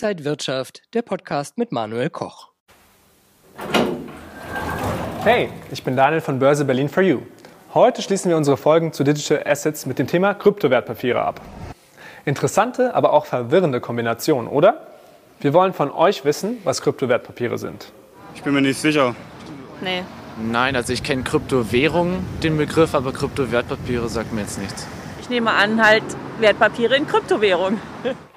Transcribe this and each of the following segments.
Inside Wirtschaft, der Podcast mit Manuel Koch. Hey, ich bin Daniel von Börse Berlin for You. Heute schließen wir unsere Folgen zu Digital Assets mit dem Thema Kryptowertpapiere ab. Interessante, aber auch verwirrende Kombination, oder? Wir wollen von euch wissen, was Kryptowertpapiere sind. Ich bin mir nicht sicher. Nee. Nein, also ich kenne Kryptowährungen, den Begriff, aber Kryptowertpapiere sagt mir jetzt nichts. Ich nehme an, halt Wertpapiere in Kryptowährung.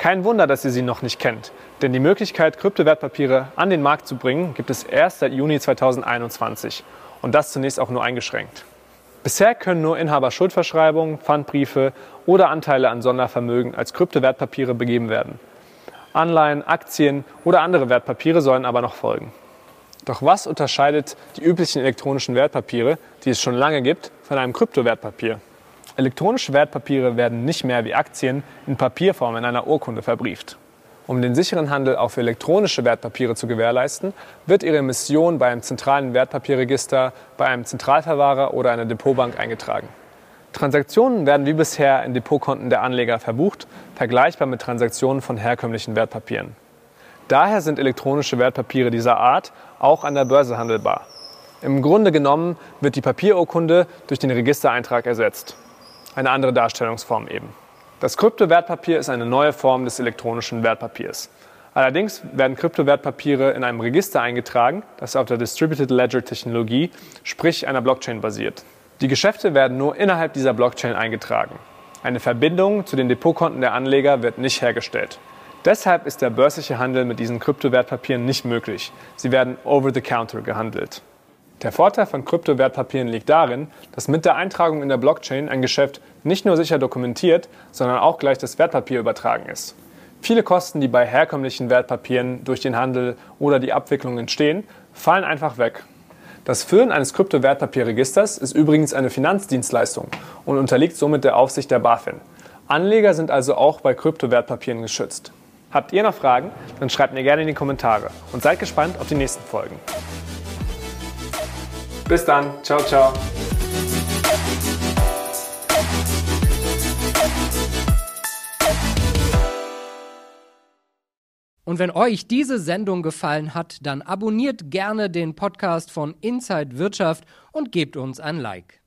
Kein Wunder, dass ihr sie noch nicht kennt, denn die Möglichkeit, Kryptowertpapiere an den Markt zu bringen, gibt es erst seit Juni 2021 und das zunächst auch nur eingeschränkt. Bisher können nur Inhaber Schuldverschreibungen, Pfandbriefe oder Anteile an Sondervermögen als Kryptowertpapiere begeben werden. Anleihen, Aktien oder andere Wertpapiere sollen aber noch folgen. Doch was unterscheidet die üblichen elektronischen Wertpapiere, die es schon lange gibt, von einem Kryptowertpapier? Elektronische Wertpapiere werden nicht mehr wie Aktien in Papierform in einer Urkunde verbrieft. Um den sicheren Handel auch für elektronische Wertpapiere zu gewährleisten, wird ihre Emission bei einem zentralen Wertpapierregister, bei einem Zentralverwahrer oder einer Depotbank eingetragen. Transaktionen werden wie bisher in Depotkonten der Anleger verbucht, vergleichbar mit Transaktionen von herkömmlichen Wertpapieren. Daher sind elektronische Wertpapiere dieser Art auch an der Börse handelbar. Im Grunde genommen wird die Papierurkunde durch den Registereintrag ersetzt. Eine andere Darstellungsform eben. Das Kryptowertpapier ist eine neue Form des elektronischen Wertpapiers. Allerdings werden Kryptowertpapiere in einem Register eingetragen, das auf der Distributed Ledger Technologie, sprich einer Blockchain basiert. Die Geschäfte werden nur innerhalb dieser Blockchain eingetragen. Eine Verbindung zu den Depotkonten der Anleger wird nicht hergestellt. Deshalb ist der börsliche Handel mit diesen Kryptowertpapieren nicht möglich. Sie werden over the counter gehandelt. Der Vorteil von Kryptowertpapieren liegt darin, dass mit der Eintragung in der Blockchain ein Geschäft nicht nur sicher dokumentiert, sondern auch gleich das Wertpapier übertragen ist. Viele Kosten, die bei herkömmlichen Wertpapieren durch den Handel oder die Abwicklung entstehen, fallen einfach weg. Das Führen eines Kryptowertpapierregisters ist übrigens eine Finanzdienstleistung und unterliegt somit der Aufsicht der BaFin. Anleger sind also auch bei Kryptowertpapieren geschützt. Habt ihr noch Fragen? Dann schreibt mir gerne in die Kommentare und seid gespannt auf die nächsten Folgen. Bis dann. Ciao, ciao. Und wenn euch diese Sendung gefallen hat, dann abonniert gerne den Podcast von Inside Wirtschaft und gebt uns ein Like.